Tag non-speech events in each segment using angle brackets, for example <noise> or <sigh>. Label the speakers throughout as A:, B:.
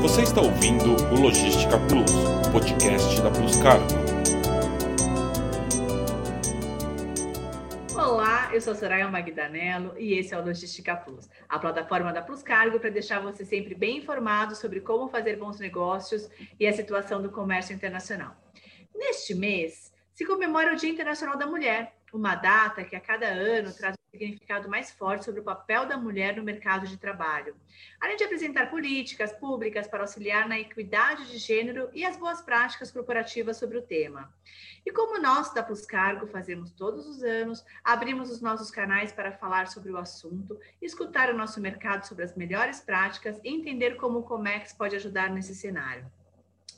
A: Você está ouvindo o Logística Plus, o podcast da Plus Cargo.
B: Olá, eu sou Soraya Magdanello e esse é o Logística Plus, a plataforma da Plus Cargo para deixar você sempre bem informado sobre como fazer bons negócios e a situação do comércio internacional. Neste mês, se comemora o Dia Internacional da Mulher, uma data que a cada ano traz significado mais forte sobre o papel da mulher no mercado de trabalho, além de apresentar políticas públicas para auxiliar na equidade de gênero e as boas práticas corporativas sobre o tema. E como nós da Plus Cargo fazemos todos os anos, abrimos os nossos canais para falar sobre o assunto, escutar o nosso mercado sobre as melhores práticas e entender como o Comex pode ajudar nesse cenário.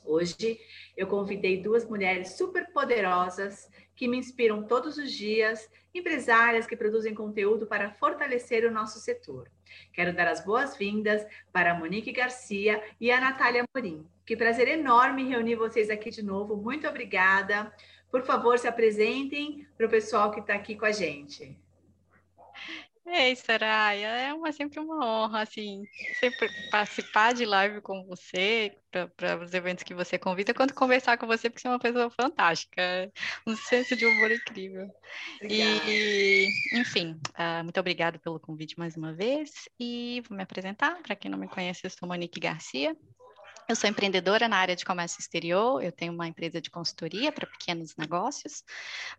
B: Hoje eu convidei duas mulheres super poderosas que me inspiram todos os dias, empresárias que produzem conteúdo para fortalecer o nosso setor. Quero dar as boas-vindas para a Monique Garcia e a Natália Morim. Que prazer enorme reunir vocês aqui de novo. Muito obrigada. Por favor, se apresentem para o pessoal que está aqui com a gente.
C: Ei, Soraya, é uma, sempre uma honra, assim, sempre participar de live com você, para os eventos que você convida, quanto conversar com você, porque você é uma pessoa fantástica, um senso de humor incrível. Obrigada. E, enfim, uh, muito obrigada pelo convite mais uma vez, e vou me apresentar, para quem não me conhece, eu sou Monique Garcia, eu sou empreendedora na área de comércio exterior, eu tenho uma empresa de consultoria para pequenos negócios,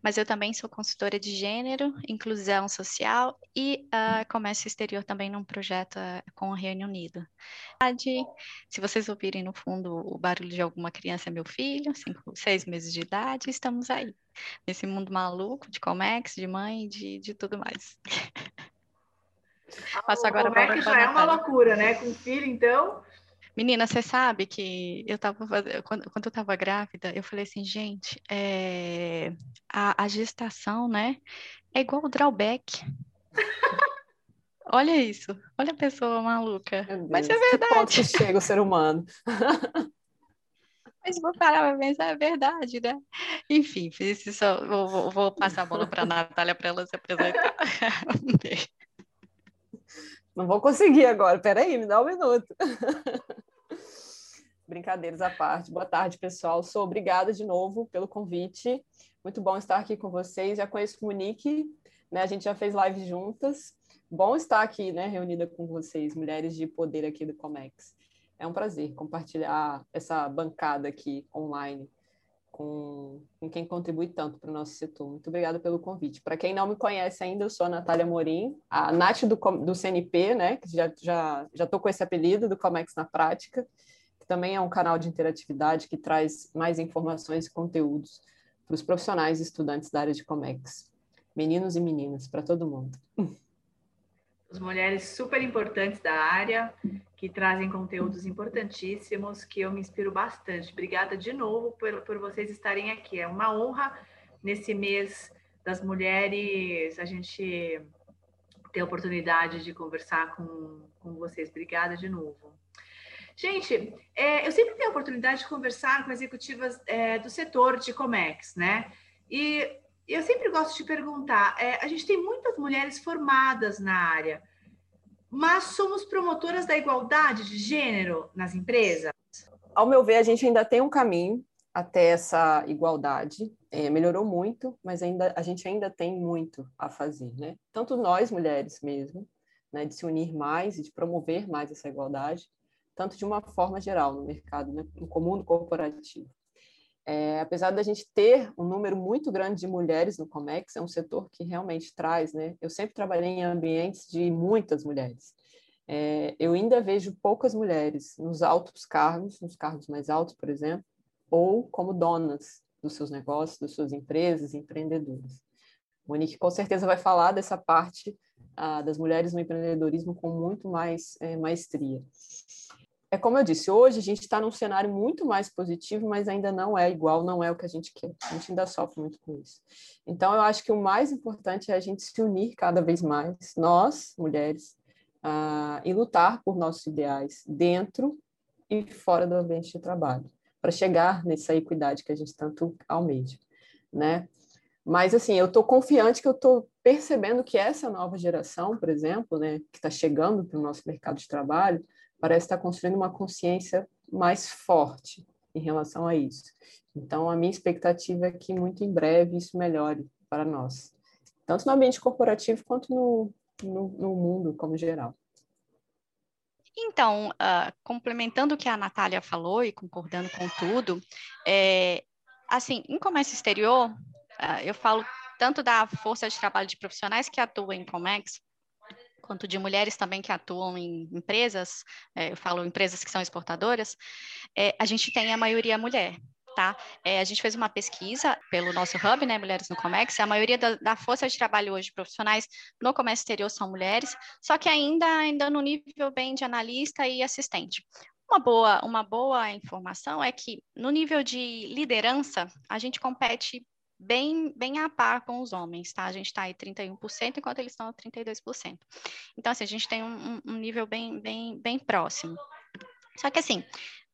C: mas eu também sou consultora de gênero, inclusão social e uh, comércio exterior também num projeto uh, com o Reino Unido. Se vocês ouvirem no fundo o barulho de alguma criança, é meu filho, cinco, seis meses de idade, estamos aí, nesse mundo maluco de Comex, de mãe, de, de tudo mais. <laughs>
B: Passo agora para já é uma loucura, né? Com filho, então.
C: Menina, você sabe que eu tava quando, quando eu estava grávida, eu falei assim, gente, é, a, a, gestação, né, é igual o drawback. <laughs> olha isso, olha a pessoa maluca. Mas é verdade. Que
D: chega o ser humano. <laughs>
C: Mas vou parar para pensar, é verdade, né? Enfim, vou, vou, vou passar a bola para a Natália para ela se apresentar. <laughs>
D: Não vou conseguir agora, peraí, me dá um minuto. <laughs> Brincadeiras à parte. Boa tarde, pessoal. Sou obrigada de novo pelo convite. Muito bom estar aqui com vocês. Já conheço o Monique, né? A gente já fez live juntas. Bom estar aqui, né, reunida com vocês, mulheres de poder aqui do Comex. É um prazer compartilhar essa bancada aqui online com, com quem contribui tanto para o nosso setor. Muito obrigada pelo convite. Para quem não me conhece ainda, eu sou a Natália Morim, a Nath do, do CNP, né? Que já estou já, já com esse apelido do Comex na prática, que também é um canal de interatividade que traz mais informações e conteúdos para os profissionais e estudantes da área de Comex. Meninos e meninas, para todo mundo.
B: As mulheres super importantes da área, que trazem conteúdos importantíssimos, que eu me inspiro bastante. Obrigada de novo por, por vocês estarem aqui. É uma honra nesse mês das mulheres a gente ter a oportunidade de conversar com, com vocês. Obrigada de novo. Gente, é, eu sempre tenho a oportunidade de conversar com executivas é, do setor de Comex, né? E eu sempre gosto de perguntar: é, a gente tem muitas mulheres formadas na área mas somos promotoras da igualdade de gênero nas empresas?
D: Ao meu ver, a gente ainda tem um caminho até essa igualdade. É, melhorou muito, mas ainda a gente ainda tem muito a fazer, né? Tanto nós mulheres mesmo, né, de se unir mais e de promover mais essa igualdade, tanto de uma forma geral no mercado, né, no comum corporativo. É, apesar da gente ter um número muito grande de mulheres no Comex, é um setor que realmente traz, né? Eu sempre trabalhei em ambientes de muitas mulheres. É, eu ainda vejo poucas mulheres nos altos cargos, nos cargos mais altos, por exemplo, ou como donas dos seus negócios, das suas empresas, empreendedoras. Monique com certeza vai falar dessa parte ah, das mulheres no empreendedorismo com muito mais é, maestria é como eu disse, hoje a gente está num cenário muito mais positivo, mas ainda não é igual, não é o que a gente quer. A gente ainda sofre muito com isso. Então, eu acho que o mais importante é a gente se unir cada vez mais, nós, mulheres, uh, e lutar por nossos ideais dentro e fora do ambiente de trabalho, para chegar nessa equidade que a gente tanto almeja, né? Mas, assim, eu estou confiante que eu estou percebendo que essa nova geração, por exemplo, né, que está chegando para o nosso mercado de trabalho, parece estar construindo uma consciência mais forte em relação a isso. Então, a minha expectativa é que muito em breve isso melhore para nós, tanto no ambiente corporativo quanto no, no, no mundo como geral.
C: Então, uh, complementando o que a Natália falou e concordando com tudo, é, assim, em comércio exterior, uh, eu falo tanto da força de trabalho de profissionais que atuam em Comex, quanto de mulheres também que atuam em empresas, é, eu falo empresas que são exportadoras, é, a gente tem a maioria mulher tá? É, a gente fez uma pesquisa pelo nosso hub, né, Mulheres no Comex, a maioria da, da, força de trabalho hoje profissionais no comércio exterior são mulheres, só que ainda, ainda no nível bem de analista e assistente. Uma boa, uma boa informação é que no nível de liderança, a gente compete bem, bem a par com os homens, tá? A gente está aí 31%, enquanto eles estão a 32%. Então, assim, a gente tem um, um nível bem, bem, bem próximo. Só que, assim,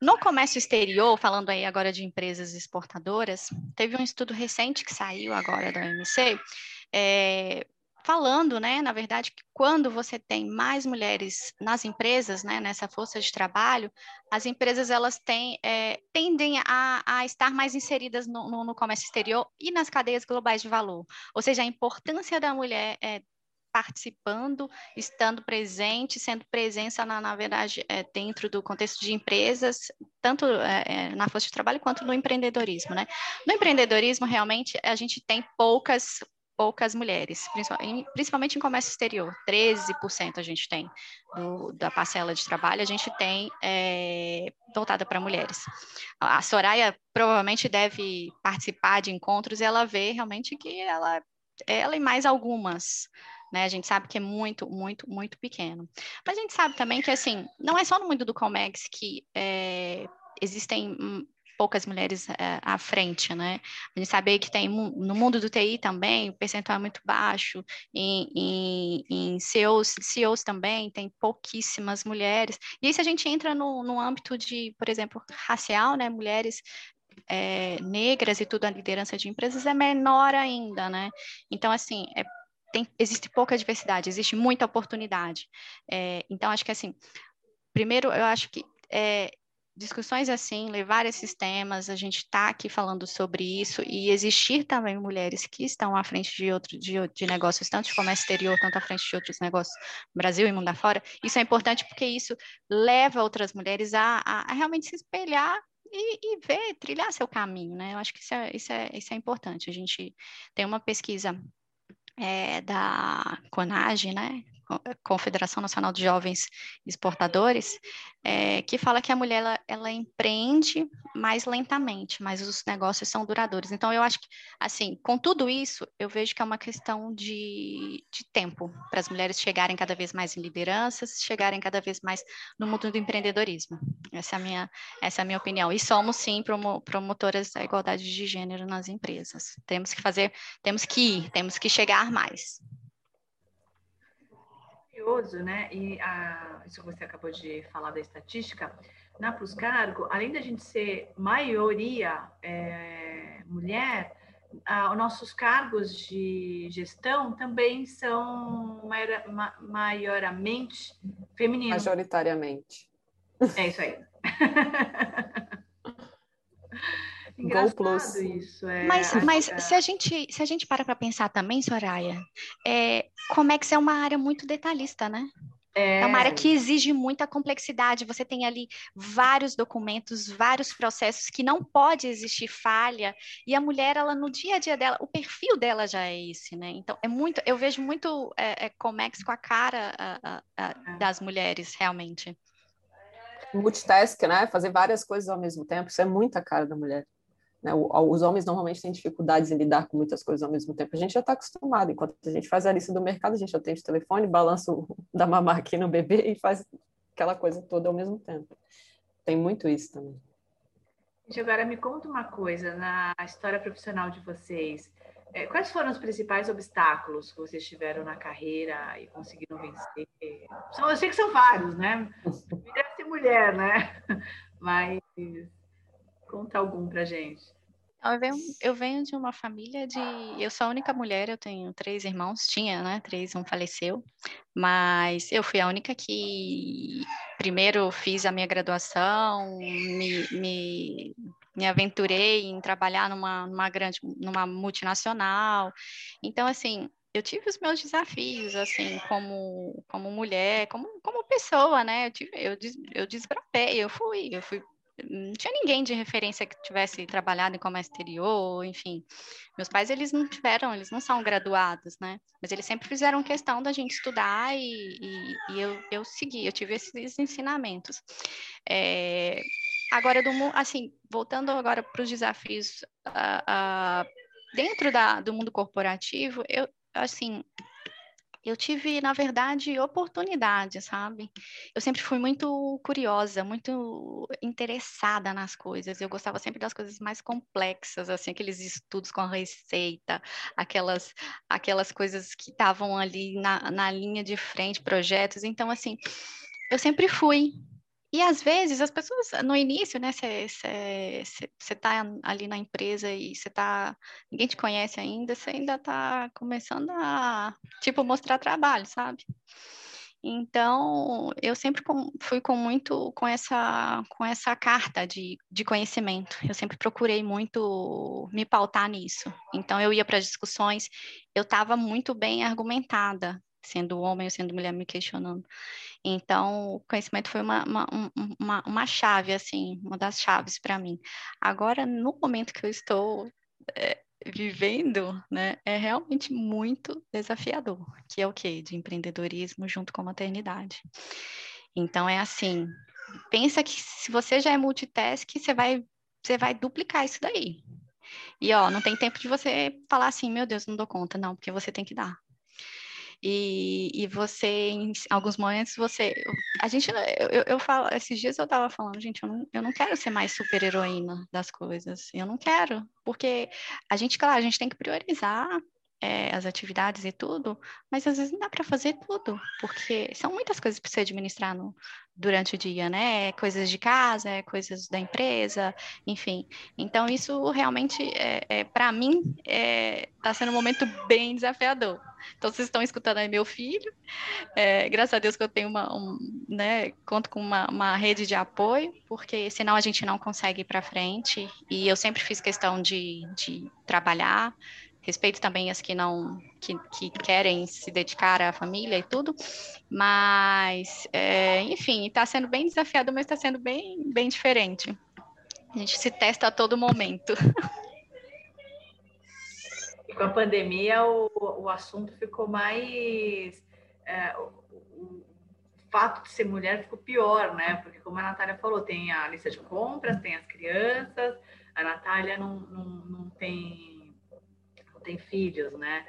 C: no comércio exterior, falando aí agora de empresas exportadoras, teve um estudo recente que saiu agora da OMC, é, falando, né, na verdade, que quando você tem mais mulheres nas empresas, né, nessa força de trabalho, as empresas elas têm, é, tendem a, a, estar mais inseridas no, no, no, comércio exterior e nas cadeias globais de valor. Ou seja, a importância da mulher é, participando, estando presente, sendo presença, na, na verdade, é, dentro do contexto de empresas, tanto é, é, na força de trabalho quanto no empreendedorismo, né? No empreendedorismo, realmente, a gente tem poucas poucas mulheres, principalmente em comércio exterior, 13% a gente tem do, da parcela de trabalho, a gente tem é, voltada para mulheres. A Soraya provavelmente deve participar de encontros e ela vê realmente que ela, ela e mais algumas né? A gente sabe que é muito, muito, muito pequeno. Mas a gente sabe também que, assim, não é só no mundo do Comex que é, existem hum, poucas mulheres é, à frente, né? A gente sabe que tem no mundo do TI também, o percentual é muito baixo, em, em, em CEOs, CEOs também tem pouquíssimas mulheres. E aí se a gente entra no, no âmbito de, por exemplo, racial, né? Mulheres é, negras e tudo, a liderança de empresas é menor ainda, né? Então, assim, é tem, existe pouca diversidade, existe muita oportunidade. É, então, acho que assim, primeiro, eu acho que é, discussões assim, levar esses temas, a gente está aqui falando sobre isso e existir também mulheres que estão à frente de outros de, de, negócios, tanto de comércio exterior, tanto à frente de outros negócios Brasil e mundo afora, isso é importante porque isso leva outras mulheres a, a, a realmente se espelhar e, e, ver, trilhar seu caminho, né? Eu acho que isso é, isso é, isso é importante. A gente tem uma pesquisa é, da CONAGE, né, Confederação Nacional de Jovens Exportadores, é, que fala que a mulher ela, ela, empreende mais lentamente, mas os negócios são duradouros. Então, eu acho que, assim, com tudo isso, eu vejo que é uma questão de, de tempo para as mulheres chegarem cada vez mais em lideranças, chegarem cada vez mais no mundo do empreendedorismo. Essa é a minha, essa é a minha opinião. E somos, sim, promotoras da igualdade de gênero nas empresas. Temos que fazer, temos que ir, temos que chegar mais
B: curioso, né? E a, isso que você acabou de falar da estatística, na Plus Cargo, além da gente ser maioria é, mulher, os nossos cargos de gestão também são maior, ma, maioramente femininos.
D: Majoritariamente.
B: É isso aí. <laughs>
C: Engraçado Plus. isso. É... Mas, mas se a gente se a gente para para pensar também, Soraya, é, Comex é uma área muito detalhista, né? É... é uma área que exige muita complexidade. Você tem ali vários documentos, vários processos que não pode existir falha. E a mulher, ela no dia a dia dela, o perfil dela já é esse, né? Então é muito, eu vejo muito é, é Comex com a cara a, a, a, é. das mulheres, realmente.
D: Multitask, né? Fazer várias coisas ao mesmo tempo, isso é muita cara da mulher. Né? Os homens normalmente têm dificuldades em lidar com muitas coisas ao mesmo tempo. A gente já está acostumado. Enquanto a gente faz a lista do mercado, a gente atende o telefone, balança o <laughs> da mamar aqui no bebê e faz aquela coisa toda ao mesmo tempo. Tem muito isso também.
B: Gente, agora me conta uma coisa na história profissional de vocês. É, quais foram os principais obstáculos que vocês tiveram na carreira e conseguiram vencer? São, eu sei que são vários, né? <laughs> Deve ser mulher, né? <laughs> Mas Conta algum para gente.
C: Eu venho, eu venho de uma família de. Eu sou a única mulher, eu tenho três irmãos, tinha, né? Três, um faleceu, mas eu fui a única que primeiro fiz a minha graduação, me, me, me aventurei em trabalhar numa, numa grande, numa multinacional. Então, assim, eu tive os meus desafios, assim, como, como mulher, como, como pessoa, né? Eu, tive, eu, eu desbravei, eu fui, eu fui não tinha ninguém de referência que tivesse trabalhado em comércio exterior, enfim. Meus pais, eles não tiveram, eles não são graduados, né? Mas eles sempre fizeram questão da gente estudar e, e, e eu, eu segui, eu tive esses ensinamentos. É, agora, do, assim, voltando agora para os desafios uh, uh, dentro da, do mundo corporativo, eu, assim, eu tive, na verdade, oportunidade, sabe? Eu sempre fui muito curiosa, muito interessada nas coisas. Eu gostava sempre das coisas mais complexas, assim, aqueles estudos com receita, aquelas, aquelas coisas que estavam ali na, na linha de frente, projetos. Então, assim, eu sempre fui e às vezes as pessoas, no início, né, você está ali na empresa e você tá, ninguém te conhece ainda, você ainda está começando a, tipo, mostrar trabalho, sabe? Então, eu sempre com, fui com muito com essa, com essa carta de, de conhecimento. Eu sempre procurei muito me pautar nisso. Então, eu ia para as discussões, eu estava muito bem argumentada, sendo homem ou sendo mulher me questionando. Então, o conhecimento foi uma, uma, uma, uma chave, assim, uma das chaves para mim. Agora, no momento que eu estou é, vivendo, né, é realmente muito desafiador, que é o quê? De empreendedorismo junto com a maternidade. Então, é assim, pensa que se você já é multitask, você vai, você vai duplicar isso daí. E, ó, não tem tempo de você falar assim, meu Deus, não dou conta, não, porque você tem que dar. E, e você, em alguns momentos, você. A gente, eu, eu falo, esses dias eu tava falando, gente, eu não, eu não quero ser mais super heroína das coisas. Eu não quero, porque a gente, claro, a gente tem que priorizar é, as atividades e tudo, mas às vezes não dá para fazer tudo, porque são muitas coisas para você administrar no, durante o dia, né? É coisas de casa, é coisas da empresa, enfim. Então, isso realmente, é, é para mim, está é, sendo um momento bem desafiador. Então, vocês estão escutando aí meu filho. É, graças a Deus que eu tenho uma, um, né, conto com uma, uma, rede de apoio, porque senão a gente não consegue ir para frente. E eu sempre fiz questão de, de trabalhar, respeito também as que não que, que querem se dedicar à família e tudo, mas é, enfim, está sendo bem desafiado, mas está sendo bem bem diferente. A gente se testa a todo momento.
B: E com a pandemia o, o assunto ficou mais é, o, o fato de ser mulher ficou pior, né? Porque como a Natália falou, tem a lista de compras, tem as crianças, a Natália não, não, não tem tem filhos, né?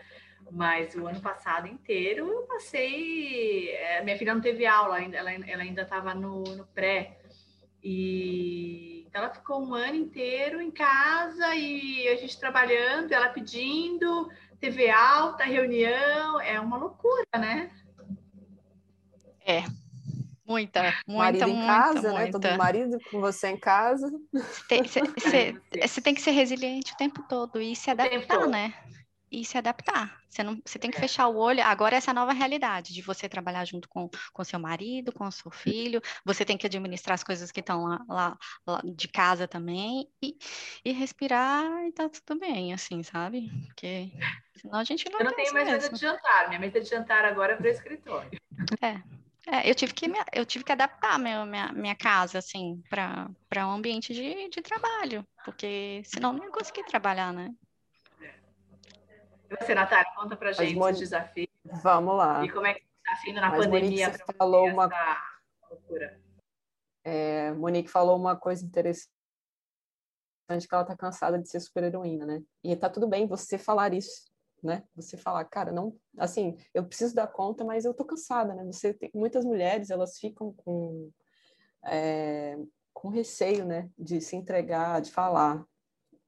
B: Mas o ano passado inteiro eu passei. É, minha filha não teve aula, ela, ela ainda estava no, no pré. E então ela ficou um ano inteiro em casa e a gente trabalhando, ela pedindo, TV alta, reunião, é uma loucura, né?
C: É, muita, muita,
D: marido
C: em
D: casa,
C: muita.
D: né? Todo marido com você em casa.
C: Você <laughs> tem que ser resiliente o tempo todo e se adaptar, né? e se adaptar. Você, não, você tem que fechar o olho. Agora, essa nova realidade de você trabalhar junto com, com seu marido, com o seu filho, você tem que administrar as coisas que estão lá, lá, lá, de casa também e, e respirar e tá tudo bem, assim, sabe? Porque senão a gente não.
B: Eu não tenho mais mesmo. mesa de jantar, minha mesa de jantar agora é para o escritório.
C: É. É, eu tive que me, eu tive que adaptar meu, minha, minha casa assim para um ambiente de, de trabalho, porque senão não ia conseguir trabalhar, né?
B: você, Natália, conta pra gente Mon... os desafios.
D: Vamos lá.
B: E como é que está sendo na Mas pandemia
D: Monique, você falou uma loucura. É, Monique falou uma coisa interessante que ela está cansada de ser super heroína, né? E tá tudo bem você falar isso, né? Você falar, cara, não, assim, eu preciso dar conta, mas eu tô cansada, né? Você tem, muitas mulheres elas ficam com é, com receio, né, de se entregar, de falar,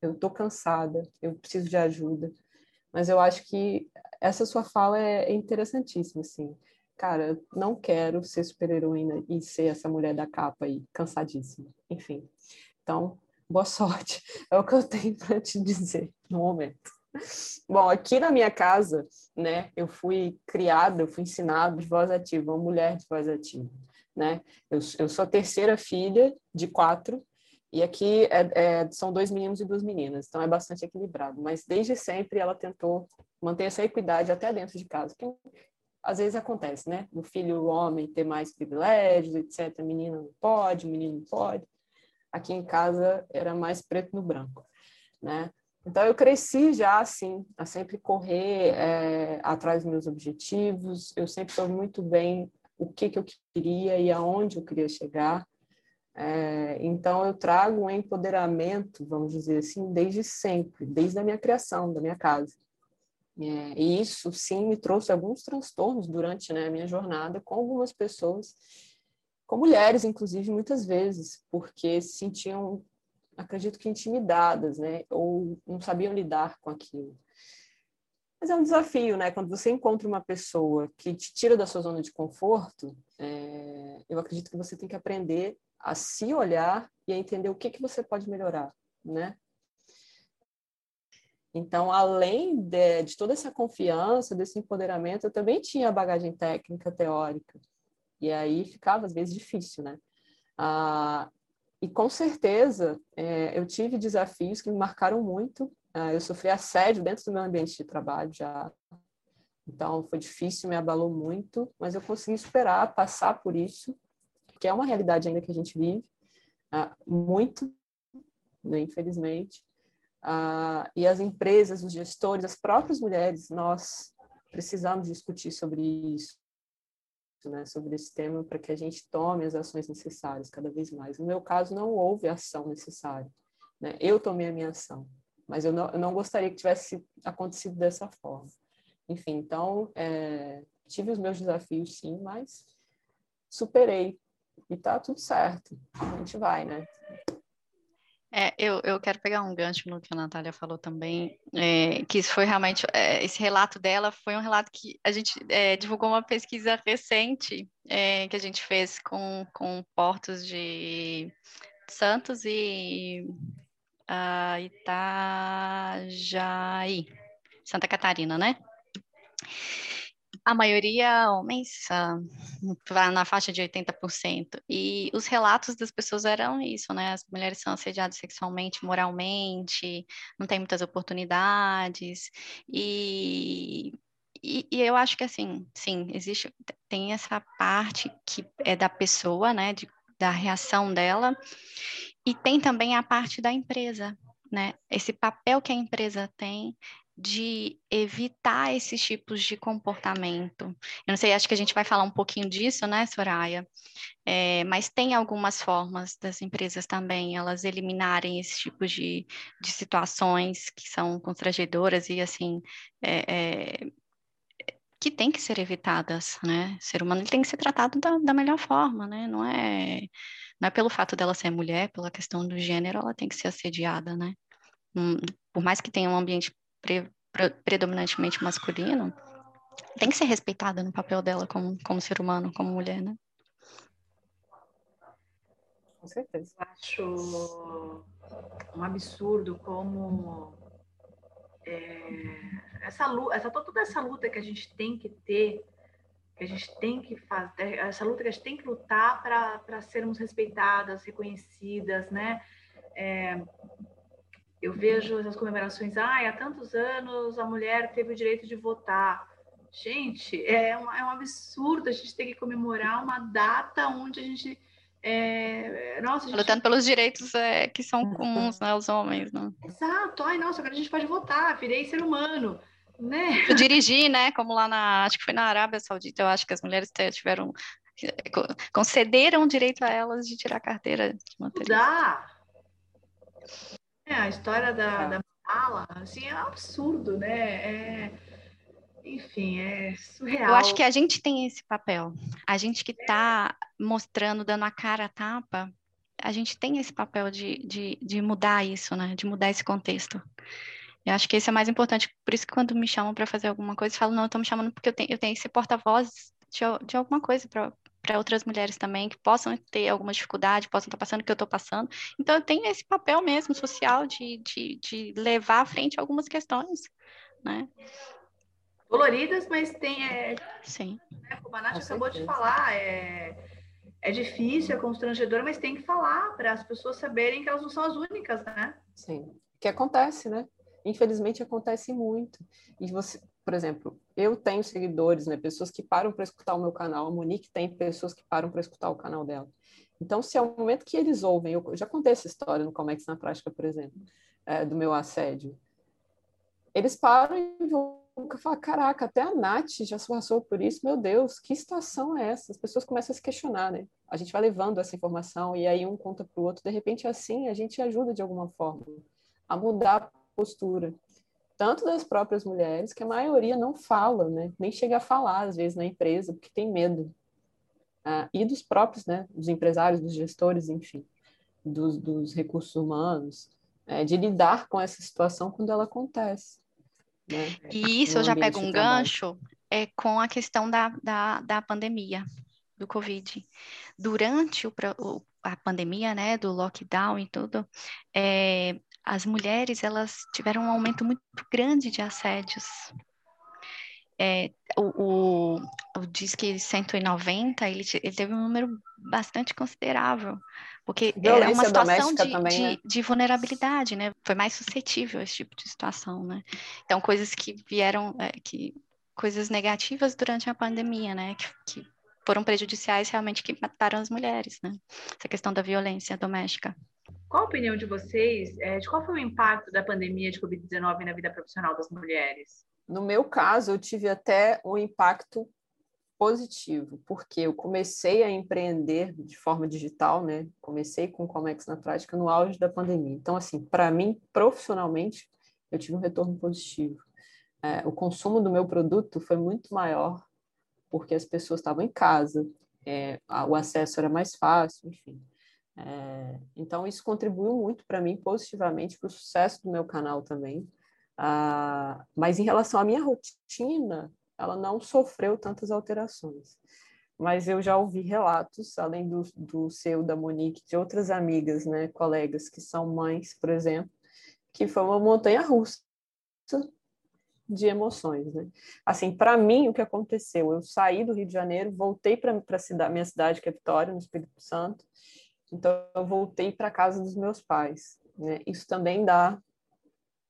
D: eu tô cansada, eu preciso de ajuda. Mas eu acho que essa sua fala é interessantíssima, assim. Cara, não quero ser super-heroína e ser essa mulher da capa aí, cansadíssima. Enfim. Então, boa <laughs> sorte. É o que eu tenho para te dizer no momento. Bom, aqui na minha casa, né, eu fui criada, eu fui ensinada de voz ativa, uma mulher de voz ativa, né? Eu, eu sou a terceira filha de quatro, e aqui é, é, são dois meninos e duas meninas, então é bastante equilibrado. Mas desde sempre ela tentou manter essa equidade até dentro de casa, que às vezes acontece, né? O filho o homem ter mais privilégios, etc. Menina não pode, menino não pode. Aqui em casa era mais preto no branco, né? Então eu cresci já assim, a sempre correr é, atrás dos meus objetivos. Eu sempre soube muito bem o que, que eu queria e aonde eu queria chegar. É, então, eu trago um empoderamento, vamos dizer assim, desde sempre, desde a minha criação, da minha casa. É, e isso, sim, me trouxe alguns transtornos durante né, a minha jornada com algumas pessoas, com mulheres, inclusive, muitas vezes, porque se sentiam, acredito que intimidadas, né, ou não sabiam lidar com aquilo. Mas é um desafio, né? Quando você encontra uma pessoa que te tira da sua zona de conforto, é, eu acredito que você tem que aprender a se olhar e a entender o que, que você pode melhorar, né? Então, além de, de, toda essa confiança, desse empoderamento, eu também tinha bagagem técnica, teórica. E aí ficava, às vezes, difícil, né? Ah, e com certeza, é, eu tive desafios que me marcaram muito. Ah, eu sofri assédio dentro do meu ambiente de trabalho já. Então, foi difícil, me abalou muito, mas eu consegui superar, passar por isso que é uma realidade ainda que a gente vive, uh, muito, né, infelizmente. Uh, e as empresas, os gestores, as próprias mulheres, nós precisamos discutir sobre isso, né, sobre esse tema, para que a gente tome as ações necessárias cada vez mais. No meu caso, não houve ação necessária. Né? Eu tomei a minha ação, mas eu não, eu não gostaria que tivesse acontecido dessa forma. Enfim, então, é, tive os meus desafios, sim, mas superei e tá tudo certo. A gente vai, né?
C: É, eu, eu quero pegar um gancho no que a Natália falou também, é, que isso foi realmente, é, esse relato dela foi um relato que a gente é, divulgou uma pesquisa recente é, que a gente fez com, com portos de Santos e uh, Itajaí, Santa Catarina, né? A maioria homens, uh, na faixa de 80%. E os relatos das pessoas eram isso, né? As mulheres são assediadas sexualmente, moralmente, não tem muitas oportunidades. E, e, e, eu acho que, assim, sim, existe, tem essa parte que é da pessoa, né? De, da reação dela. E tem também a parte da empresa, né? Esse papel que a empresa tem de evitar esses tipos de comportamento. Eu não sei, acho que a gente vai falar um pouquinho disso, né, Soraya? É, mas tem algumas formas das empresas também, elas eliminarem esse tipo de, de situações que são constrangedoras e, assim, é, é, que tem que ser evitadas, né? O ser humano tem que ser tratado da, da melhor forma, né? Não é, não é pelo fato dela ser mulher, pela questão do gênero, ela tem que ser assediada, né? Hum, por mais que tenha um ambiente pre, pre, predominantemente masculino, tem que ser respeitada no papel dela como, como ser humano, como mulher, né?
D: Com certeza.
B: Eu acho um absurdo como é, essa, essa toda essa luta que a gente tem que ter, que a gente tem que fazer, essa luta que a gente tem que lutar para sermos respeitadas, reconhecidas, né? É, eu vejo essas comemorações, ah, há tantos anos a mulher teve o direito de votar. Gente, é um, é um absurdo a gente ter que comemorar uma data onde a gente. É,
C: nossa, gente... Lutando pelos direitos é, que são comuns né, aos homens. Né?
B: Exato, ai, nossa, agora a gente pode votar, virei ser humano. Né?
C: dirigir, né? Como lá na. Acho que foi na Arábia Saudita, eu acho que as mulheres tiveram. concederam o direito a elas de tirar a carteira de
B: motorista. Dá! É, a história da, é. da mala, assim, é um absurdo, né? É, enfim, é surreal.
C: Eu acho que a gente tem esse papel. A gente que está mostrando, dando a cara a tapa, a gente tem esse papel de, de, de mudar isso, né? De mudar esse contexto. Eu acho que esse é mais importante. Por isso que quando me chamam para fazer alguma coisa, eu falo, não, eu estou me chamando porque eu tenho, eu tenho esse porta-voz de, de alguma coisa para outras mulheres também que possam ter alguma dificuldade, possam estar passando o que eu estou passando. Então, eu tenho esse papel mesmo social de, de, de levar à frente algumas questões, né?
B: Doloridas, mas tem... É,
C: Sim.
B: Né, como a Nath acabou de falar, é, é difícil, é constrangedor, mas tem que falar para as pessoas saberem que elas não são as únicas, né?
D: Sim, que acontece, né? Infelizmente acontece muito. E você, por exemplo, eu tenho seguidores, né, pessoas que param para escutar o meu canal, a Monique tem pessoas que param para escutar o canal dela. Então, se é o momento que eles ouvem, eu já contei essa história no Comex na Prática, por exemplo, é, do meu assédio, eles param e vão falar, caraca, até a Nath já passou por isso, meu Deus, que situação é essa? As pessoas começam a se questionar, né? A gente vai levando essa informação e aí um conta para o outro, de repente assim a gente ajuda de alguma forma a mudar a postura tanto das próprias mulheres, que a maioria não fala, né? nem chega a falar, às vezes, na empresa, porque tem medo. Ah, e dos próprios, né? dos empresários, dos gestores, enfim, dos, dos recursos humanos, é, de lidar com essa situação quando ela acontece. Né?
C: E isso eu já pego um gancho é, com a questão da, da, da pandemia, do Covid. Durante o, o, a pandemia, né, do lockdown e tudo, é, as mulheres elas tiveram um aumento muito grande de assédios. É, o, o, o Disque 190, ele, ele teve um número bastante considerável, porque Violência era uma situação de, também, de, né? de, vulnerabilidade, né? Foi mais suscetível a esse tipo de situação, né? Então, coisas que vieram, é, que, coisas negativas durante a pandemia, né? Que, que foram prejudiciais realmente que mataram as mulheres, né? Essa questão da violência doméstica.
B: Qual a opinião de vocês é, de qual foi o impacto da pandemia de Covid-19 na vida profissional das mulheres?
D: No meu caso, eu tive até um impacto positivo, porque eu comecei a empreender de forma digital, né? Comecei com o Comex na prática no auge da pandemia. Então, assim, para mim, profissionalmente, eu tive um retorno positivo. É, o consumo do meu produto foi muito maior, porque as pessoas estavam em casa, é, o acesso era mais fácil, enfim. É, então, isso contribuiu muito para mim positivamente para o sucesso do meu canal também. Ah, mas em relação à minha rotina, ela não sofreu tantas alterações. Mas eu já ouvi relatos, além do, do seu, da Monique, de outras amigas, né, colegas que são mães, por exemplo, que foi uma montanha russa de emoções, né? Assim, para mim, o que aconteceu? Eu saí do Rio de Janeiro, voltei para minha cidade, que é Vitória, no Espírito Santo, então, eu voltei para casa dos meus pais. Né? Isso também dá.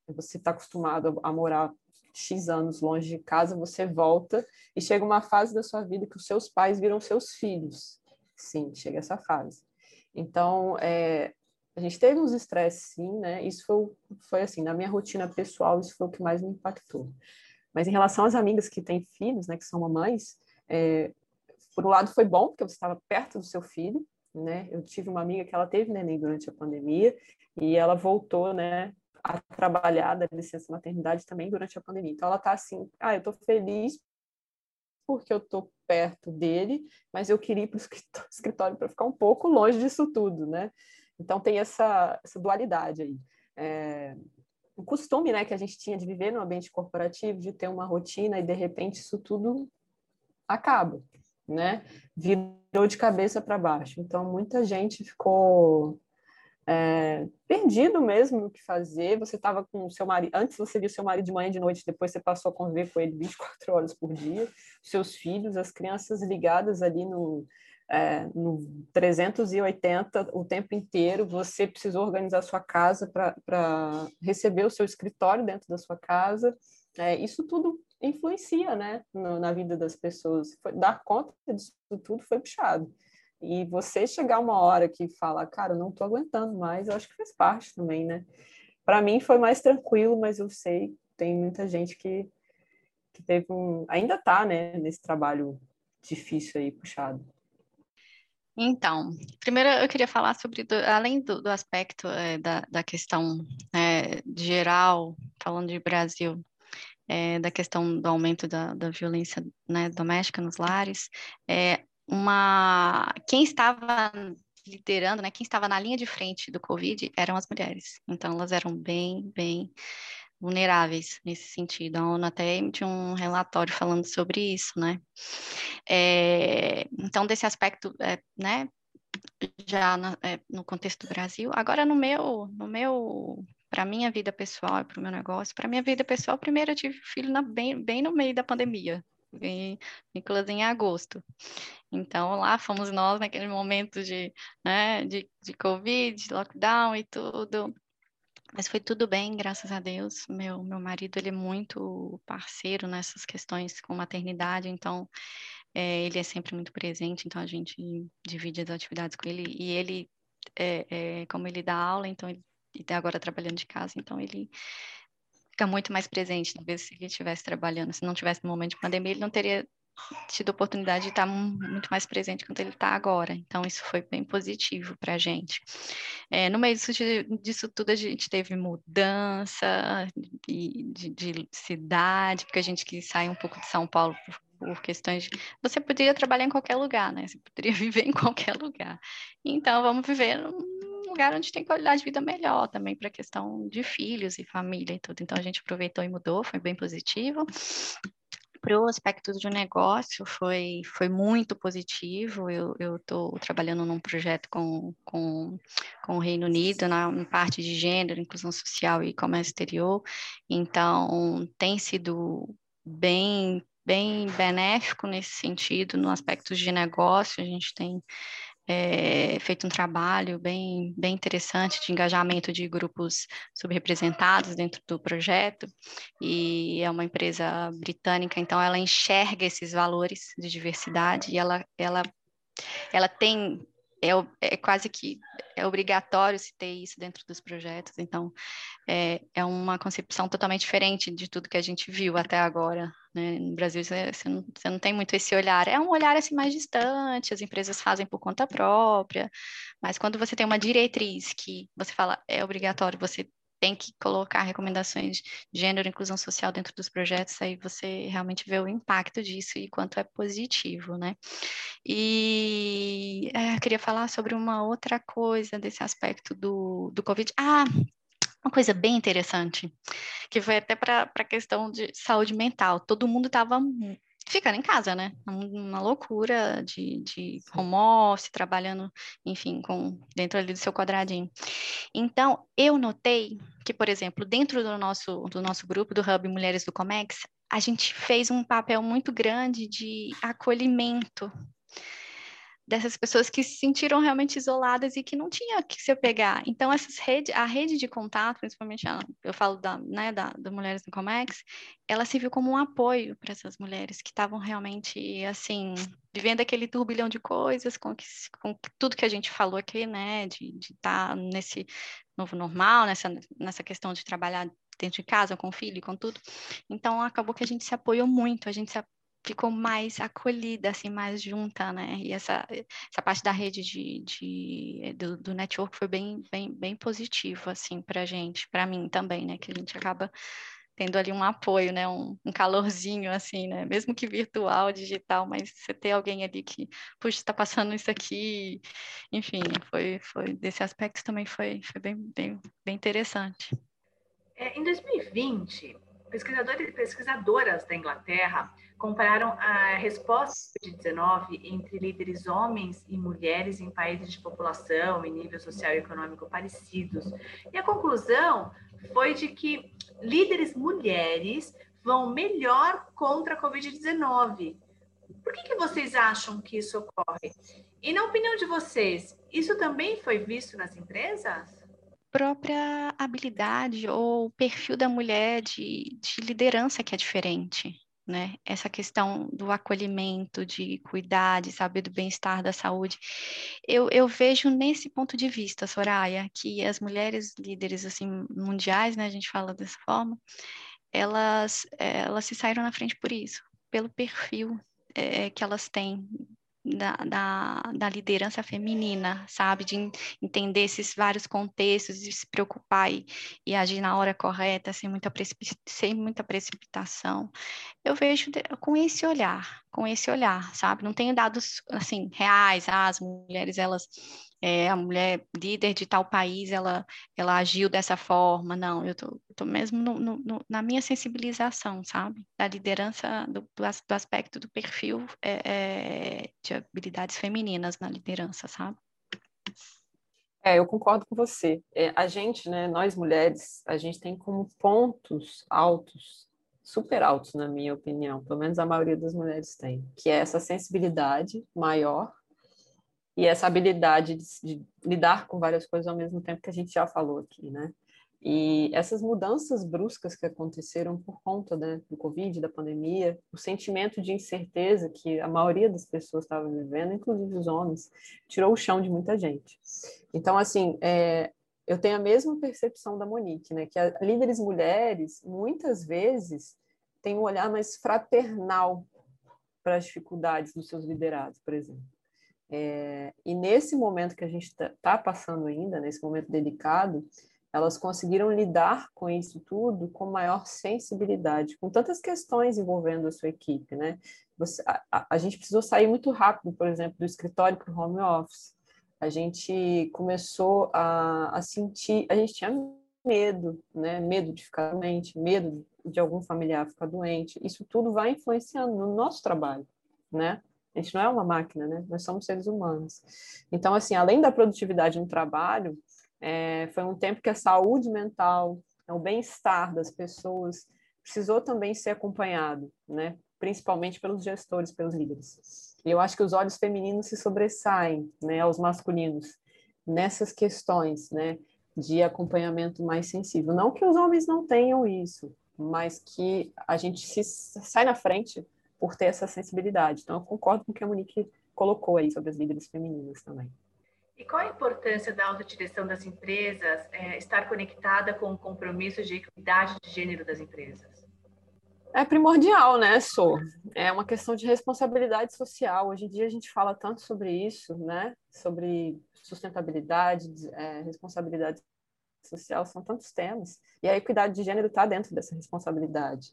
D: Você está acostumado a morar X anos longe de casa, você volta e chega uma fase da sua vida que os seus pais viram seus filhos. Sim, chega essa fase. Então, é, a gente teve uns estresses, sim, né? Isso foi, foi assim, na minha rotina pessoal, isso foi o que mais me impactou. Mas em relação às amigas que têm filhos, né, que são mamães, é, por um lado foi bom, porque você estava perto do seu filho, né? Eu tive uma amiga que ela teve neném durante a pandemia e ela voltou, né, a trabalhar da licença maternidade também durante a pandemia. Então ela tá assim, ah, eu tô feliz porque eu tô perto dele, mas eu queria ir para o <laughs> escritório para ficar um pouco longe disso tudo, né? Então tem essa, essa dualidade aí. É, o costume, né, que a gente tinha de viver no ambiente corporativo, de ter uma rotina e de repente isso tudo acaba né? Virou de cabeça para baixo. Então, muita gente ficou é, perdido mesmo no que fazer. Você estava com o seu marido, antes você via seu marido de manhã e de noite, depois você passou a conviver com ele 24 horas por dia. Seus filhos, as crianças ligadas ali no, é, no 380 o tempo inteiro. Você precisou organizar sua casa para receber o seu escritório dentro da sua casa. É, isso tudo influencia, né, no, na vida das pessoas. Foi, dar conta disso tudo foi puxado. E você chegar uma hora que fala, cara, não estou aguentando mais, eu acho que faz parte também, né? Para mim foi mais tranquilo, mas eu sei tem muita gente que, que teve um, ainda está, né, nesse trabalho difícil aí puxado.
C: Então, primeiro eu queria falar sobre, do, além do, do aspecto é, da, da questão é, geral, falando de Brasil, é, da questão do aumento da, da violência né, doméstica nos lares, é, uma quem estava liderando, né, quem estava na linha de frente do Covid eram as mulheres. Então elas eram bem, bem vulneráveis nesse sentido. A ONU até emitiu um relatório falando sobre isso, né? É, então, desse aspecto, é, né, já na, é, no contexto do Brasil. Agora, no meu, no meu para minha vida pessoal e para o meu negócio, para minha vida pessoal, primeiro eu tive filho na, bem, bem no meio da pandemia, em, Nicolas em agosto. Então, lá fomos nós naquele momento de, né, de, de Covid, lockdown e tudo. Mas foi tudo bem, graças a Deus. Meu, meu marido, ele é muito parceiro nessas questões com maternidade, então é, ele é sempre muito presente, então a gente divide as atividades com ele. E ele, é, é, como ele dá aula, então ele está agora trabalhando de casa, então ele fica muito mais presente. Talvez se ele estivesse trabalhando, se não tivesse no momento de pandemia, ele não teria tido oportunidade de estar muito mais presente quanto ele está agora. Então, isso foi bem positivo para a gente. É, no meio disso, disso, tudo, a gente teve mudança de, de, de, cidade, porque a gente quis sair um pouco de São Paulo por, por questões de... Você poderia trabalhar em qualquer lugar, né? Você poderia <laughs> viver em qualquer lugar. Então, vamos viver num lugar onde tem qualidade de vida melhor também para a questão de filhos e família e tudo. Então, a gente aproveitou e mudou, foi bem positivo para o aspecto de negócio foi, foi muito positivo. Eu estou trabalhando num projeto com, com, com o Reino Unido na, na, parte de gênero, inclusão social e comércio exterior. Então, tem sido bem, bem benéfico nesse sentido, no aspecto de negócio. A gente tem é, feito um trabalho bem, bem interessante de engajamento de grupos subrepresentados dentro do projeto, e é uma empresa britânica, então ela enxerga esses valores de diversidade e ela, ela, ela tem é, é, quase que é obrigatório se ter isso dentro dos projetos, então é, é uma concepção totalmente diferente de tudo que a gente viu até agora. Né? No Brasil você, não, você não tem muito esse olhar, é um olhar assim mais distante, as empresas fazem por conta própria, mas quando você tem uma diretriz que você fala é obrigatório você tem que colocar recomendações de gênero e inclusão social dentro dos projetos, aí você realmente vê o impacto disso e quanto é positivo, né? E é, eu queria falar sobre uma outra coisa desse aspecto do, do Covid. Ah, uma coisa bem interessante, que foi até para a questão de saúde mental. Todo mundo estava ficando em casa, né? Uma loucura de, de home office, trabalhando, enfim, com dentro ali do seu quadradinho. Então, eu notei que, por exemplo, dentro do nosso, do nosso grupo do Hub Mulheres do Comex, a gente fez um papel muito grande de acolhimento dessas pessoas que se sentiram realmente isoladas e que não tinha que se apegar. Então, essas rede, a rede de contato, principalmente a, eu falo da, né, da, da Mulheres no Comex, ela se viu como um apoio para essas mulheres que estavam realmente, assim, vivendo aquele turbilhão de coisas, com, que, com tudo que a gente falou aqui, né, de estar tá nesse novo normal, nessa, nessa questão de trabalhar dentro de casa, com o filho, com tudo. Então, acabou que a gente se apoiou muito, a gente se ficou mais acolhida, assim, mais junta, né? E essa, essa parte da rede de, de do, do, network foi bem, bem, bem positivo, assim, para a gente, para mim também, né? Que a gente acaba tendo ali um apoio, né? Um, um, calorzinho, assim, né? Mesmo que virtual, digital, mas você ter alguém ali que, puxa, está passando isso aqui, enfim, foi, foi desse aspecto também foi, foi bem, bem, bem interessante.
B: É, em 2020, pesquisadores e pesquisadoras da Inglaterra compararam a resposta de 19 entre líderes homens e mulheres em países de população e nível social e econômico parecidos. E a conclusão foi de que líderes mulheres vão melhor contra a Covid-19. Por que, que vocês acham que isso ocorre? E na opinião de vocês, isso também foi visto nas empresas?
C: Própria habilidade ou perfil da mulher de, de liderança que é diferente. Né? Essa questão do acolhimento, de cuidar, de saber do bem-estar, da saúde. Eu, eu vejo nesse ponto de vista, Soraya, que as mulheres líderes assim mundiais, né, a gente fala dessa forma, elas, elas se saíram na frente por isso, pelo perfil é, que elas têm da, da, da, liderança feminina, sabe? De entender esses vários contextos, de se preocupar e, e agir na hora correta, sem muita, sem muita precipitação. Eu vejo com esse olhar, com esse olhar, sabe? Não tenho dados, assim, reais, ah, as mulheres, elas é, a mulher líder de tal país, ela, ela agiu dessa forma. Não, eu tô, tô mesmo no, no, na minha sensibilização, sabe? Da liderança, do, do aspecto do perfil é, é, de habilidades femininas na liderança, sabe?
D: É, eu concordo com você. É, a gente, né, nós mulheres, a gente tem como pontos altos, super altos, na minha opinião, pelo menos a maioria das mulheres tem, que é essa sensibilidade maior e essa habilidade de, de lidar com várias coisas ao mesmo tempo que a gente já falou aqui, né? E essas mudanças bruscas que aconteceram por conta né, do Covid, da pandemia, o sentimento de incerteza que a maioria das pessoas estava vivendo, inclusive os homens, tirou o chão de muita gente. Então, assim, é, eu tenho a mesma percepção da Monique, né, que a, líderes mulheres, muitas vezes, têm um olhar mais fraternal para as dificuldades dos seus liderados, por exemplo. É, e nesse momento que a gente está tá passando ainda, nesse momento delicado, elas conseguiram lidar com isso tudo com maior sensibilidade, com tantas questões envolvendo a sua equipe, né? Você, a, a, gente precisou sair muito rápido, por exemplo, do escritório para o home office. A gente começou a, a sentir, a gente tinha medo, né? Medo de ficar doente, medo de algum familiar ficar doente. Isso tudo vai influenciando no nosso trabalho, né? A gente não é uma máquina, né? Nós somos seres humanos. Então, assim, além da produtividade no trabalho, é, foi um tempo que a saúde mental, o bem-estar das pessoas precisou também ser acompanhado, né? principalmente pelos gestores, pelos líderes. E eu acho que os olhos femininos se sobressaem né, aos masculinos nessas questões né, de acompanhamento mais sensível. Não que os homens não tenham isso, mas que a gente se sai na frente por ter essa sensibilidade. Então, eu concordo com o que a Monique colocou aí sobre as líderes femininas também.
B: E qual a importância da autodireção das empresas é, estar conectada com o compromisso de equidade de gênero das empresas?
D: É primordial, né, Sô? É uma questão de responsabilidade social. Hoje em dia a gente fala tanto sobre isso, né? Sobre sustentabilidade, é, responsabilidade social, são tantos temas. E a equidade de gênero está dentro dessa responsabilidade.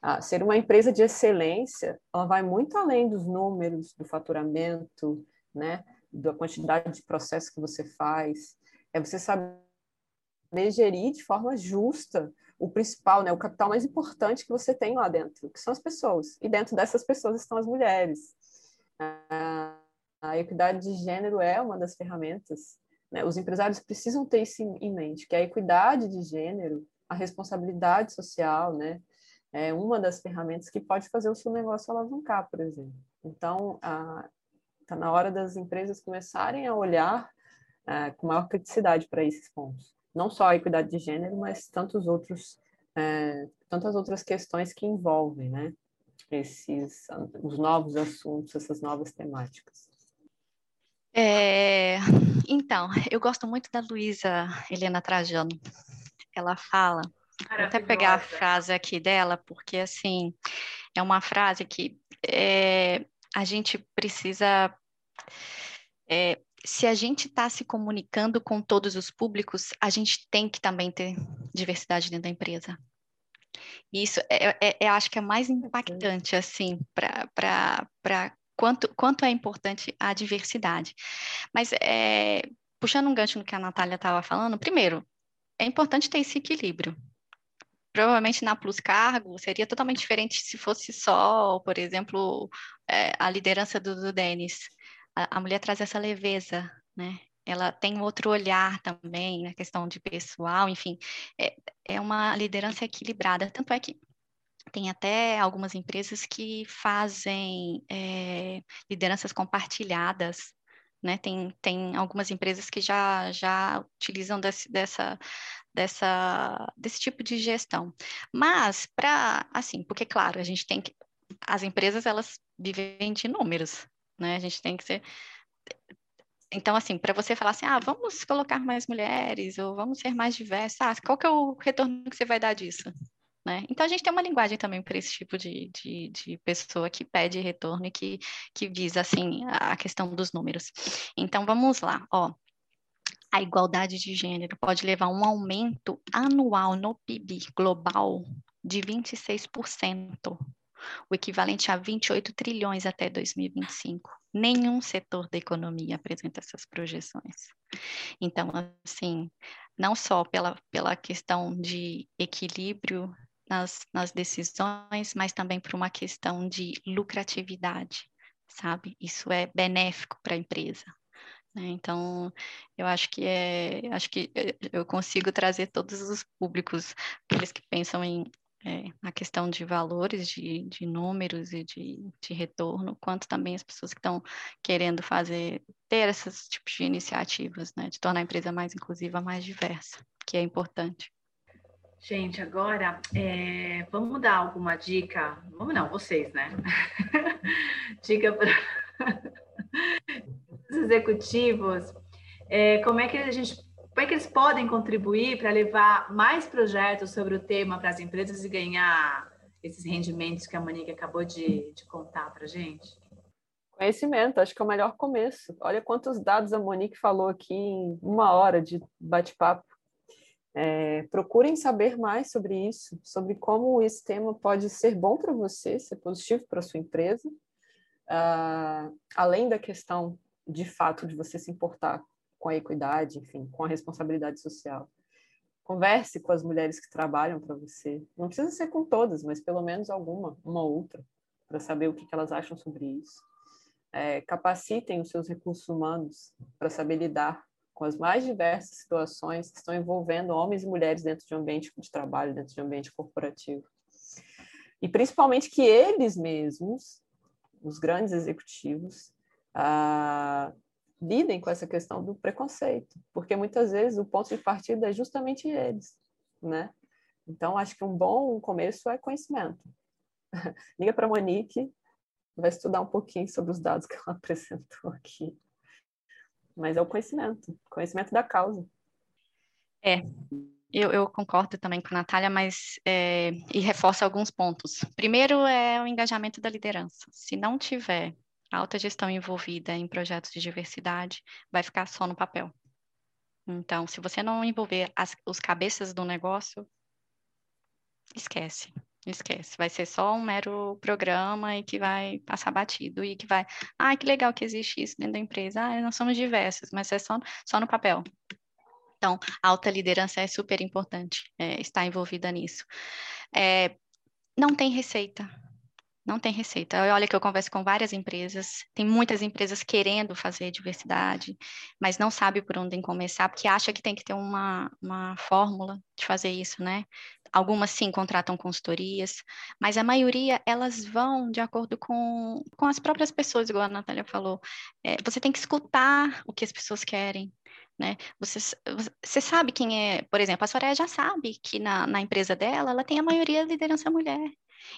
D: Ah, ser uma empresa de excelência, ela vai muito além dos números, do faturamento, né? da quantidade de processos que você faz, é você saber gerir de forma justa o principal, né, o capital mais importante que você tem lá dentro, que são as pessoas. E dentro dessas pessoas estão as mulheres. A, a equidade de gênero é uma das ferramentas. Né? Os empresários precisam ter isso em mente, que a equidade de gênero, a responsabilidade social, né, é uma das ferramentas que pode fazer o seu negócio alavancar, por exemplo. Então, a, Está na hora das empresas começarem a olhar é, com maior criticidade para esses pontos. Não só a equidade de gênero, mas tantos outros, é, tantas outras questões que envolvem né, esses, os novos assuntos, essas novas temáticas.
C: É, então, eu gosto muito da Luísa Helena Trajano. Ela fala, vou até pegar a frase aqui dela, porque assim é uma frase que é, a gente precisa. É, se a gente está se comunicando com todos os públicos, a gente tem que também ter diversidade dentro da empresa. Isso, é, é, é acho que é mais impactante, assim, para quanto, quanto é importante a diversidade. Mas, é, puxando um gancho no que a Natália estava falando, primeiro, é importante ter esse equilíbrio, Provavelmente na Plus Cargo seria totalmente diferente se fosse só, por exemplo, é, a liderança do, do Denis. A, a, mulher traz essa leveza, né? Ela tem outro olhar também na questão de pessoal, enfim, é, é uma liderança equilibrada. Tanto é que tem até algumas empresas que fazem é, lideranças compartilhadas, né? Tem, tem algumas empresas que já, já utilizam desse, dessa, dessa, desse tipo de gestão. Mas, para, assim, porque, claro, a gente tem que. As empresas, elas vivem de números, né? A gente tem que ser. Então, assim, para você falar assim, ah, vamos colocar mais mulheres, ou vamos ser mais diversos, ah, qual que é o retorno que você vai dar disso? Né? Então, a gente tem uma linguagem também para esse tipo de, de, de, pessoa que pede retorno e que, que diz, assim, a questão dos números. Então, vamos lá, ó a igualdade de gênero pode levar a um aumento anual no PIB global de 26%. o equivalente a 28 trilhões até 2025. Nenhum setor da economia apresenta essas projeções. Então, assim, não só pela, pela questão de equilíbrio nas, nas decisões, mas também por uma questão de lucratividade, sabe? Isso é benéfico para a empresa. Né? Então, eu acho que é, acho que eh, eu consigo trazer todos os públicos, aqueles que pensam em é, a questão de valores, de, de números e de, de retorno, quanto também as pessoas que estão querendo fazer, ter esses tipos de iniciativas, né, de tornar a empresa mais inclusiva, mais diversa, que é importante.
B: Gente, agora é, vamos dar alguma dica? Vamos não, vocês, né? <laughs> dica para <laughs> os executivos. É, como é que a gente como é que eles podem contribuir para levar mais projetos sobre o tema para as empresas e ganhar esses rendimentos que a Monique acabou de, de contar para gente?
D: Conhecimento, acho que é o melhor começo. Olha quantos dados a Monique falou aqui em uma hora de bate-papo. É, procurem saber mais sobre isso, sobre como esse tema pode ser bom para você, ser positivo para sua empresa, uh, além da questão de fato de você se importar com a equidade, enfim, com a responsabilidade social. Converse com as mulheres que trabalham para você. Não precisa ser com todas, mas pelo menos alguma, uma outra, para saber o que, que elas acham sobre isso. É, capacitem os seus recursos humanos para saber lidar com as mais diversas situações que estão envolvendo homens e mulheres dentro de um ambiente de trabalho, dentro de um ambiente corporativo. E principalmente que eles mesmos, os grandes executivos, ah, lidem com essa questão do preconceito, porque muitas vezes o ponto de partida é justamente eles, né? Então, acho que um bom começo é conhecimento. <laughs> Liga para a Monique, vai estudar um pouquinho sobre os dados que ela <laughs> apresentou aqui. Mas é o conhecimento, conhecimento da causa.
C: É, eu, eu, concordo também com a Natália, mas é, e reforço alguns pontos. Primeiro é o engajamento da liderança. Se não tiver alta gestão envolvida em projetos de diversidade vai ficar só no papel. Então, se você não envolver as, os cabeças do negócio, esquece, esquece. Vai ser só um mero programa e que vai passar batido e que vai, ah, que legal que existe isso dentro da empresa. Ah, nós somos diversos, mas é só, só no papel. Então, a alta liderança é super importante é, estar envolvida nisso. É, não tem receita não tem receita. Olha que eu converso com várias empresas, tem muitas empresas querendo fazer diversidade, mas não sabe por onde começar, porque acha que tem que ter uma, uma fórmula de fazer isso, né? Algumas sim contratam consultorias, mas a maioria elas vão de acordo com, com as próprias pessoas, igual a Natália falou. É, você tem que escutar o que as pessoas querem, né? Você, você sabe quem é, por exemplo, a Soraya já sabe que na, na empresa dela ela tem a maioria liderança mulher.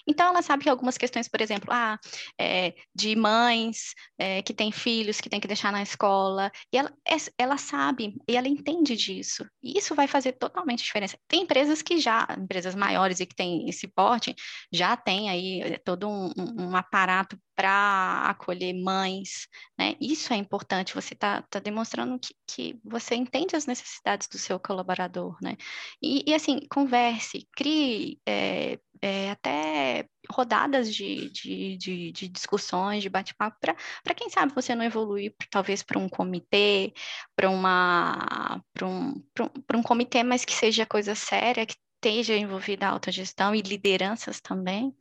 C: Então, ela sabe que algumas questões, por exemplo, ah, é, de mães é, que têm filhos que tem que deixar na escola, e ela, é, ela sabe e ela entende disso. E isso vai fazer totalmente diferença. Tem empresas que já, empresas maiores e que têm esse porte, já tem aí é, todo um, um aparato para acolher mães, né? Isso é importante, você está tá demonstrando que, que você entende as necessidades do seu colaborador, né? E, e assim, converse, crie é, é, até rodadas de, de, de, de discussões, de bate-papo, para quem sabe você não evoluir, talvez para um comitê, para uma para um, um, um comitê, mas que seja coisa séria, que esteja envolvida a autogestão e lideranças também,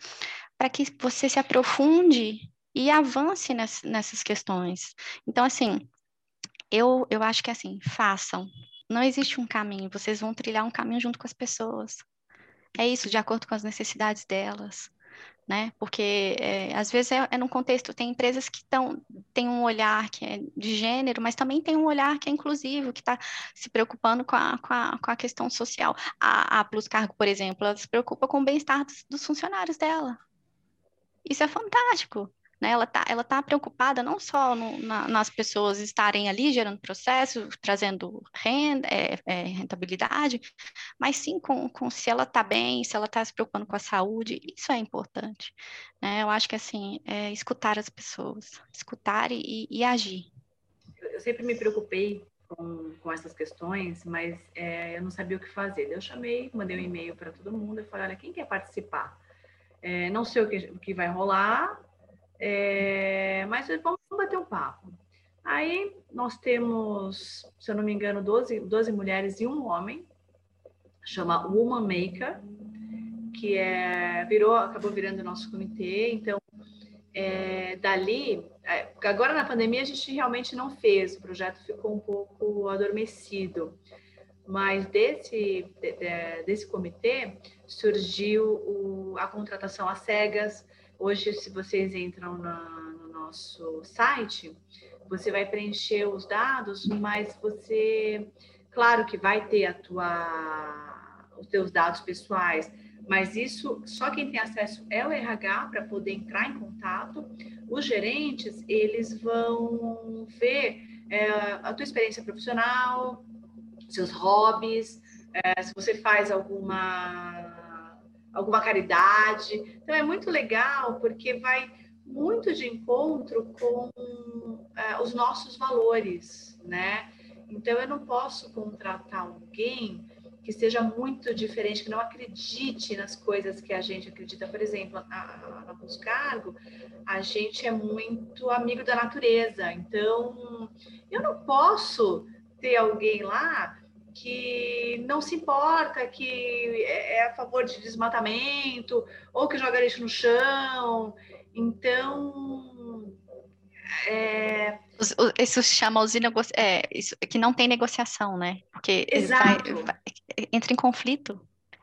C: para que você se aprofunde e avance ness, nessas questões. Então, assim, eu, eu acho que assim, façam. Não existe um caminho, vocês vão trilhar um caminho junto com as pessoas. É isso, de acordo com as necessidades delas. Né? Porque é, às vezes é, é num contexto, tem empresas que estão têm um olhar que é de gênero, mas também tem um olhar que é inclusivo, que está se preocupando com a, com, a, com a questão social. A, a Plus Cargo, por exemplo, ela se preocupa com o bem-estar dos, dos funcionários dela. Isso é fantástico. Né? Ela está ela tá preocupada não só no, na, nas pessoas estarem ali gerando processo, trazendo renda, é, é, rentabilidade, mas sim com, com se ela está bem, se ela está se preocupando com a saúde, isso é importante. Né? Eu acho que assim, é escutar as pessoas, escutar e, e agir.
B: Eu sempre me preocupei com, com essas questões, mas é, eu não sabia o que fazer. Eu chamei, mandei um e-mail para todo mundo e falei, olha, quem quer participar? É, não sei o que, o que vai rolar, é, mas vamos bater um papo. Aí nós temos, se eu não me engano, 12, 12 mulheres e um homem, chama Woman Maker, que é, virou, acabou virando nosso comitê. Então, é, dali, é, agora na pandemia a gente realmente não fez, o projeto ficou um pouco adormecido. Mas desse, de, desse comitê surgiu o, a contratação às cegas. Hoje, se vocês entram na, no nosso site, você vai preencher os dados, mas você, claro que vai ter a tua, os teus dados pessoais, mas isso só quem tem acesso é o RH para poder entrar em contato. Os gerentes, eles vão ver é, a tua experiência profissional, seus hobbies, é, se você faz alguma alguma caridade. Então é muito legal porque vai muito de encontro com uh, os nossos valores, né? Então eu não posso contratar alguém que seja muito diferente, que não acredite nas coisas que a gente acredita. Por exemplo, na, na Plus Cargo, a gente é muito amigo da natureza. Então, eu não posso ter alguém lá que não se importa, que é, é a favor de desmatamento, ou que joga lixo no chão. Então, é...
C: Isso chama os é, isso, que não tem negociação, né? Porque vai, vai, entra em conflito.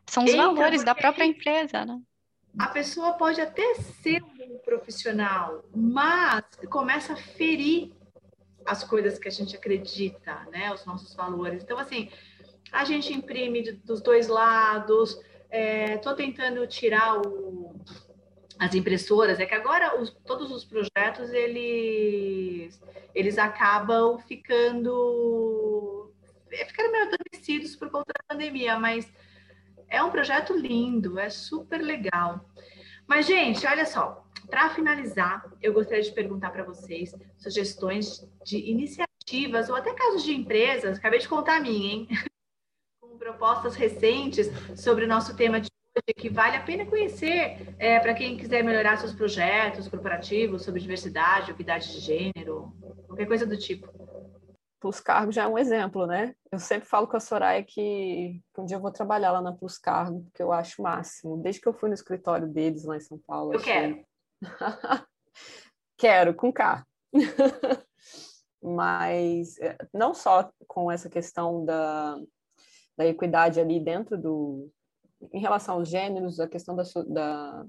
C: São os entra valores da própria empresa, né?
B: A pessoa pode até ser um profissional, mas começa a ferir as coisas que a gente acredita, né? Os nossos valores. Então, assim, a gente imprime dos dois lados. Estou é, tentando tirar o, as impressoras, é que agora os, todos os projetos eles, eles acabam ficando é, ficaram meio adormecidos por conta da pandemia, mas é um projeto lindo, é super legal. Mas, gente, olha só, para finalizar, eu gostaria de perguntar para vocês sugestões de iniciativas ou até casos de empresas, acabei de contar a minha, hein? <laughs> Com propostas recentes sobre o nosso tema de que vale a pena conhecer é, para quem quiser melhorar seus projetos corporativos sobre diversidade, equidade de gênero, qualquer coisa do tipo.
D: Plus Cargo já é um exemplo, né? Eu sempre falo com a Soraya que um dia eu vou trabalhar lá na Plus Cargo, porque eu acho o máximo. Desde que eu fui no escritório deles lá em São Paulo.
B: Eu achei... quero. <laughs>
D: quero, com K. <laughs> Mas é, não só com essa questão da, da equidade ali dentro do, em relação aos gêneros, a questão da, da,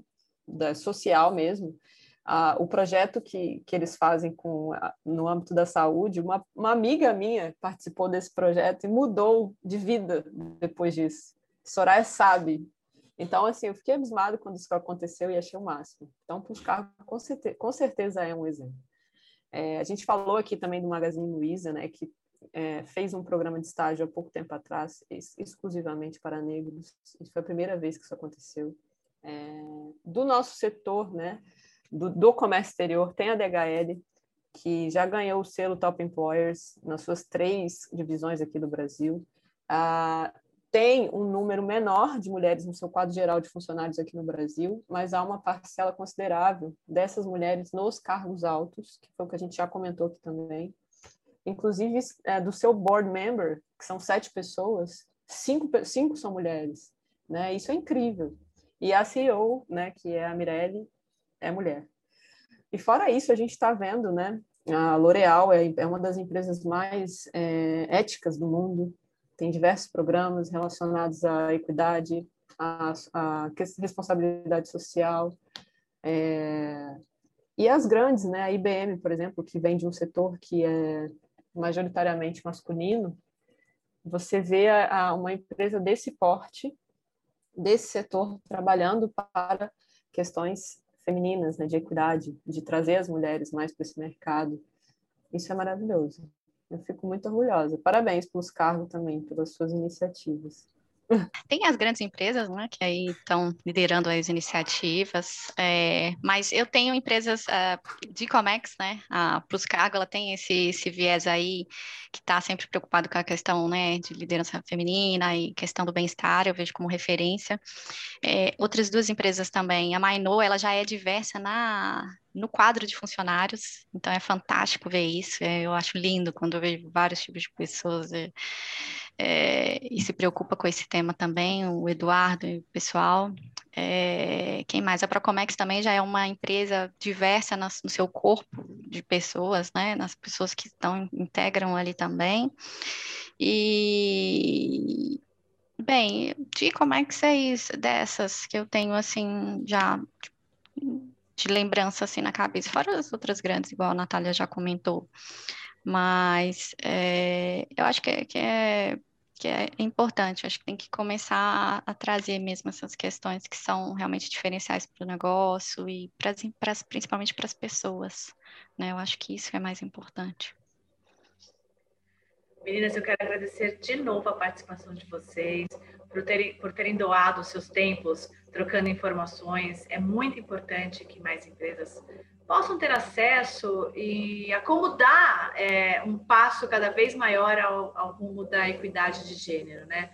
D: da social mesmo, ah, o projeto que, que eles fazem com, no âmbito da saúde, uma, uma amiga minha participou desse projeto e mudou de vida depois disso. Soraya sabe. Então, assim, eu fiquei abismado quando isso aconteceu e achei o máximo. Então, para os com certeza, com certeza é um exemplo. É, a gente falou aqui também do Magazine Luiza, né, que é, fez um programa de estágio há pouco tempo atrás, ex exclusivamente para negros. Isso foi a primeira vez que isso aconteceu. É, do nosso setor, né, do, do, comércio exterior, tem a DHL, que já ganhou o selo Top Employers nas suas três divisões aqui do Brasil. Ah, tem um número menor de mulheres no seu quadro geral de funcionários aqui no Brasil, mas há uma parcela considerável dessas mulheres nos cargos altos, que foi o que a gente já comentou aqui também, inclusive é, do seu board member, que são sete pessoas, cinco, cinco são mulheres, né? Isso é incrível. E a CEO, né, que é a Mirelle, é mulher. E fora isso, a gente está vendo, né? A L'Oréal é, é uma das empresas mais é, éticas do mundo, tem diversos programas relacionados à equidade, à, à responsabilidade social. É, e as grandes, né? A IBM, por exemplo, que vem de um setor que é majoritariamente masculino, você vê a, a uma empresa desse porte, desse setor, trabalhando para questões femininas, né, de equidade, de trazer as mulheres mais para esse mercado. Isso é maravilhoso. Eu fico muito orgulhosa. Parabéns pelos cargos também, pelas suas iniciativas.
C: Tem as grandes empresas, né, que aí estão liderando as iniciativas, é, mas eu tenho empresas uh, de Comex, né, a Plus Cargo, ela tem esse, esse viés aí que está sempre preocupado com a questão, né, de liderança feminina e questão do bem-estar, eu vejo como referência. É, outras duas empresas também, a Mainô, ela já é diversa na, no quadro de funcionários, então é fantástico ver isso, é, eu acho lindo quando eu vejo vários tipos de pessoas é, é, e se preocupa com esse tema também, o Eduardo e o pessoal. É, quem mais? A Procomex também já é uma empresa diversa no, no seu corpo de pessoas, né? Nas pessoas que estão, integram ali também. E Bem, de Comex é isso, dessas que eu tenho assim já de lembrança assim na cabeça, fora as outras grandes, igual a Natália já comentou. Mas é, eu acho que é, que é, que é importante, acho que tem que começar a, a trazer mesmo essas questões que são realmente diferenciais para o negócio e pras, principalmente para as pessoas. Né? Eu acho que isso é mais importante.
B: Meninas, eu quero agradecer de novo a participação de vocês, por terem, por terem doado seus tempos, trocando informações. É muito importante que mais empresas possam ter acesso e acomodar é, um passo cada vez maior ao, ao rumo da equidade de gênero, né?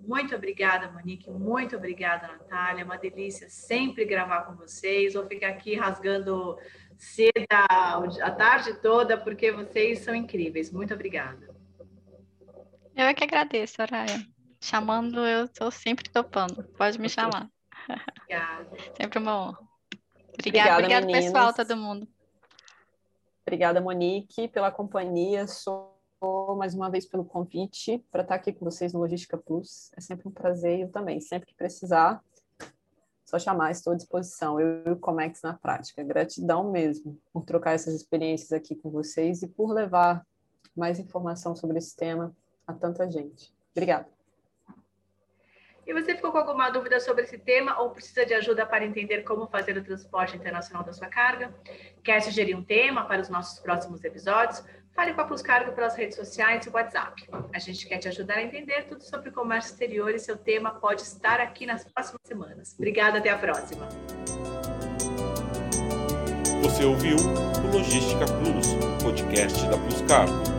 B: Muito obrigada, Monique. Muito obrigada, Natália. É uma delícia sempre gravar com vocês. Vou ficar aqui rasgando seda a tarde toda, porque vocês são incríveis. Muito obrigada.
C: Eu é que agradeço, Soraya. Chamando, eu estou sempre topando. Pode me chamar. Obrigada. sempre uma honra. Obrigada, obrigada, pessoal, todo mundo.
D: Obrigada, Monique, pela companhia. Sou mais uma vez pelo convite para estar aqui com vocês no Logística Plus. É sempre um prazer eu também. Sempre que precisar, só chamar, estou à disposição. Eu e o Comex na prática. Gratidão mesmo por trocar essas experiências aqui com vocês e por levar mais informação sobre esse tema a tanta gente. Obrigada.
B: E você ficou com alguma dúvida sobre esse tema ou precisa de ajuda para entender como fazer o transporte internacional da sua carga? Quer sugerir um tema para os nossos próximos episódios? Fale com a Plus Cargo pelas redes sociais e WhatsApp. A gente quer te ajudar a entender tudo sobre comércio exterior e seu tema pode estar aqui nas próximas semanas. Obrigada, até a próxima.
A: Você ouviu o Logística Plus, podcast da Plus Cargo.